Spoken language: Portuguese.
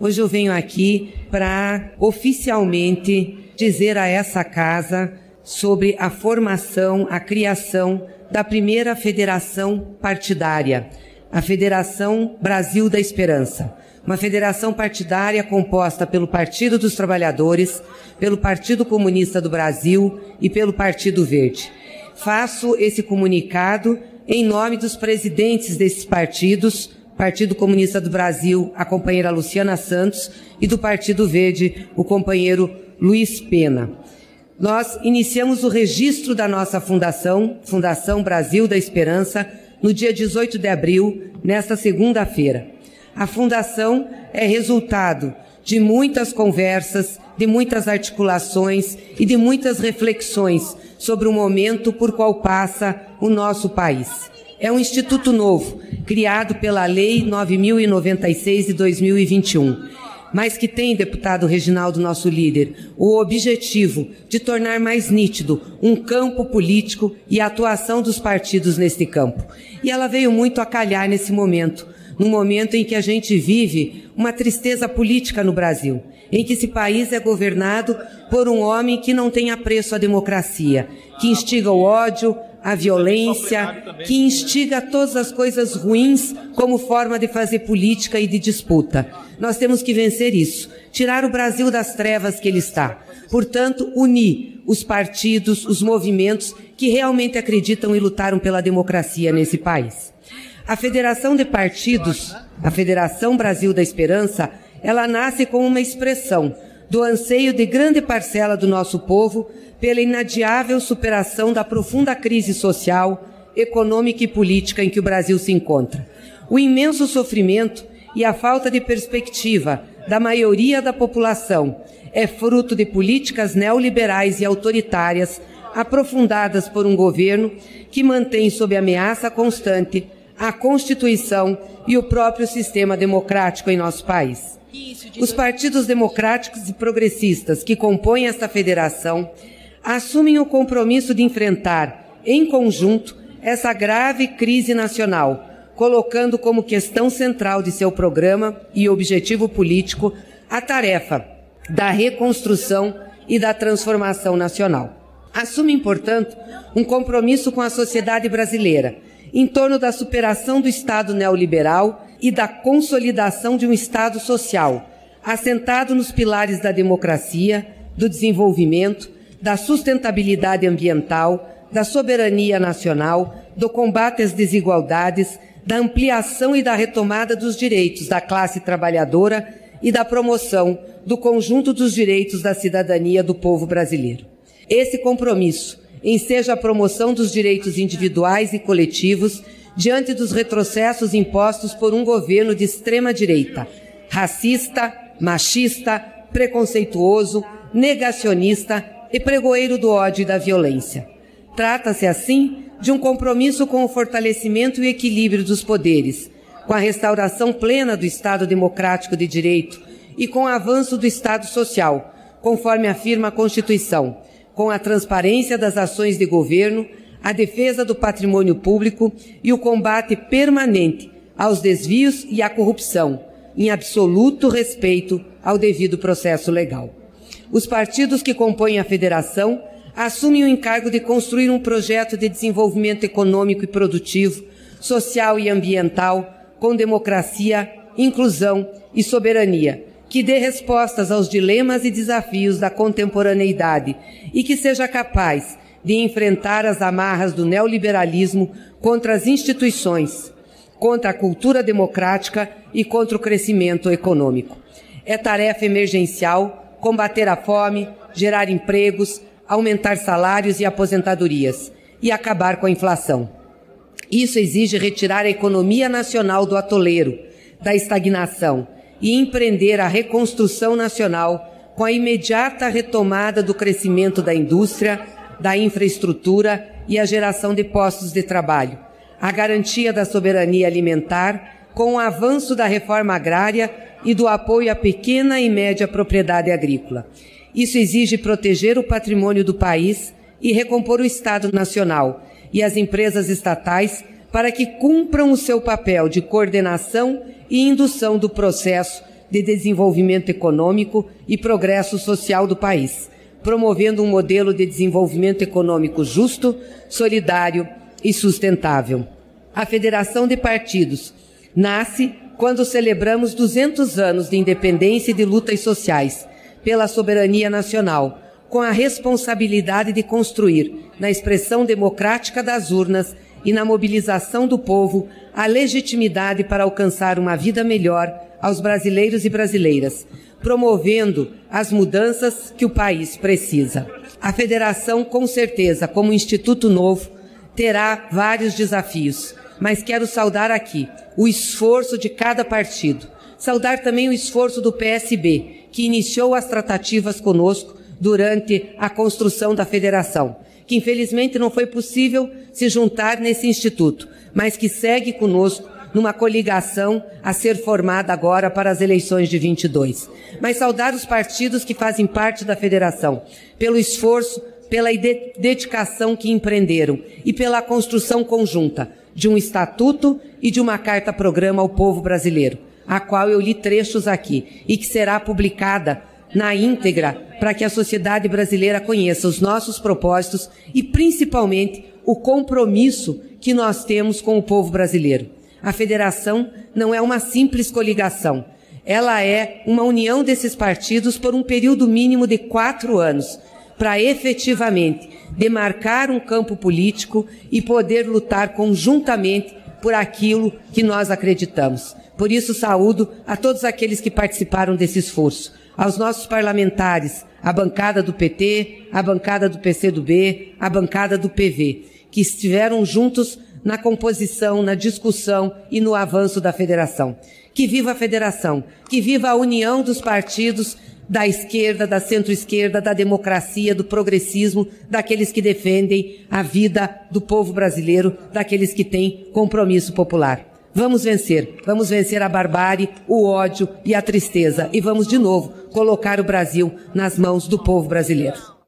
Hoje eu venho aqui para oficialmente dizer a essa casa sobre a formação, a criação da primeira federação partidária, a Federação Brasil da Esperança. Uma federação partidária composta pelo Partido dos Trabalhadores, pelo Partido Comunista do Brasil e pelo Partido Verde. Faço esse comunicado em nome dos presidentes desses partidos, Partido Comunista do Brasil, a companheira Luciana Santos, e do Partido Verde, o companheiro Luiz Pena. Nós iniciamos o registro da nossa fundação, Fundação Brasil da Esperança, no dia 18 de abril, nesta segunda-feira. A fundação é resultado de muitas conversas, de muitas articulações e de muitas reflexões sobre o momento por qual passa o nosso país. É um instituto novo, criado pela Lei 9096 de 2021 mas que tem, deputado Reginaldo, nosso líder, o objetivo de tornar mais nítido um campo político e a atuação dos partidos neste campo. E ela veio muito a calhar nesse momento, num momento em que a gente vive uma tristeza política no Brasil, em que esse país é governado por um homem que não tem apreço à democracia, que instiga o ódio, a violência, que instiga todas as coisas ruins como forma de fazer política e de disputa. Nós temos que vencer isso, tirar o Brasil das trevas que ele está. Portanto, unir os partidos, os movimentos que realmente acreditam e lutaram pela democracia nesse país. A Federação de Partidos, a Federação Brasil da Esperança, ela nasce como uma expressão do anseio de grande parcela do nosso povo pela inadiável superação da profunda crise social, econômica e política em que o Brasil se encontra. O imenso sofrimento e a falta de perspectiva da maioria da população é fruto de políticas neoliberais e autoritárias aprofundadas por um governo que mantém sob ameaça constante a Constituição e o próprio sistema democrático em nosso país. Os partidos democráticos e progressistas que compõem esta federação assumem o compromisso de enfrentar, em conjunto, essa grave crise nacional, colocando como questão central de seu programa e objetivo político a tarefa da reconstrução e da transformação nacional. Assumem, portanto, um compromisso com a sociedade brasileira em torno da superação do Estado neoliberal e da consolidação de um Estado social, assentado nos pilares da democracia, do desenvolvimento, da sustentabilidade ambiental, da soberania nacional, do combate às desigualdades, da ampliação e da retomada dos direitos da classe trabalhadora e da promoção do conjunto dos direitos da cidadania do povo brasileiro. Esse compromisso enseja a promoção dos direitos individuais e coletivos diante dos retrocessos impostos por um governo de extrema direita, racista, machista, preconceituoso, negacionista e pregoeiro do ódio e da violência. Trata-se, assim, de um compromisso com o fortalecimento e equilíbrio dos poderes, com a restauração plena do Estado democrático de direito e com o avanço do Estado social, conforme afirma a Constituição, com a transparência das ações de governo, a defesa do patrimônio público e o combate permanente aos desvios e à corrupção, em absoluto respeito ao devido processo legal. Os partidos que compõem a federação assumem o encargo de construir um projeto de desenvolvimento econômico e produtivo, social e ambiental, com democracia, inclusão e soberania, que dê respostas aos dilemas e desafios da contemporaneidade e que seja capaz de enfrentar as amarras do neoliberalismo contra as instituições, contra a cultura democrática e contra o crescimento econômico. É tarefa emergencial combater a fome, gerar empregos, aumentar salários e aposentadorias e acabar com a inflação. Isso exige retirar a economia nacional do atoleiro, da estagnação e empreender a reconstrução nacional com a imediata retomada do crescimento da indústria, da infraestrutura e a geração de postos de trabalho, a garantia da soberania alimentar com o avanço da reforma agrária e do apoio à pequena e média propriedade agrícola. Isso exige proteger o patrimônio do país e recompor o Estado Nacional e as empresas estatais para que cumpram o seu papel de coordenação e indução do processo de desenvolvimento econômico e progresso social do país, promovendo um modelo de desenvolvimento econômico justo, solidário e sustentável. A Federação de Partidos nasce quando celebramos 200 anos de independência e de lutas sociais pela soberania nacional, com a responsabilidade de construir, na expressão democrática das urnas e na mobilização do povo, a legitimidade para alcançar uma vida melhor aos brasileiros e brasileiras, promovendo as mudanças que o país precisa. A federação, com certeza, como instituto novo, terá vários desafios, mas quero saudar aqui o esforço de cada partido. Saudar também o esforço do PSB, que iniciou as tratativas conosco durante a construção da federação, que infelizmente não foi possível se juntar nesse instituto, mas que segue conosco numa coligação a ser formada agora para as eleições de 22. Mas saudar os partidos que fazem parte da federação pelo esforço, pela dedicação que empreenderam e pela construção conjunta de um estatuto e de uma carta-programa ao povo brasileiro, a qual eu li trechos aqui e que será publicada na íntegra para que a sociedade brasileira conheça os nossos propósitos e principalmente o compromisso que nós temos com o povo brasileiro. A federação não é uma simples coligação. Ela é uma união desses partidos por um período mínimo de quatro anos, para efetivamente demarcar um campo político e poder lutar conjuntamente por aquilo que nós acreditamos. Por isso, saúdo a todos aqueles que participaram desse esforço, aos nossos parlamentares, a bancada do PT, a bancada do PCdoB, a bancada do PV, que estiveram juntos na composição, na discussão e no avanço da federação. Que viva a federação, que viva a união dos partidos da esquerda, da centro-esquerda, da democracia, do progressismo, daqueles que defendem a vida do povo brasileiro, daqueles que têm compromisso popular. Vamos vencer, vamos vencer a barbárie, o ódio e a tristeza e vamos de novo colocar o Brasil nas mãos do povo brasileiro.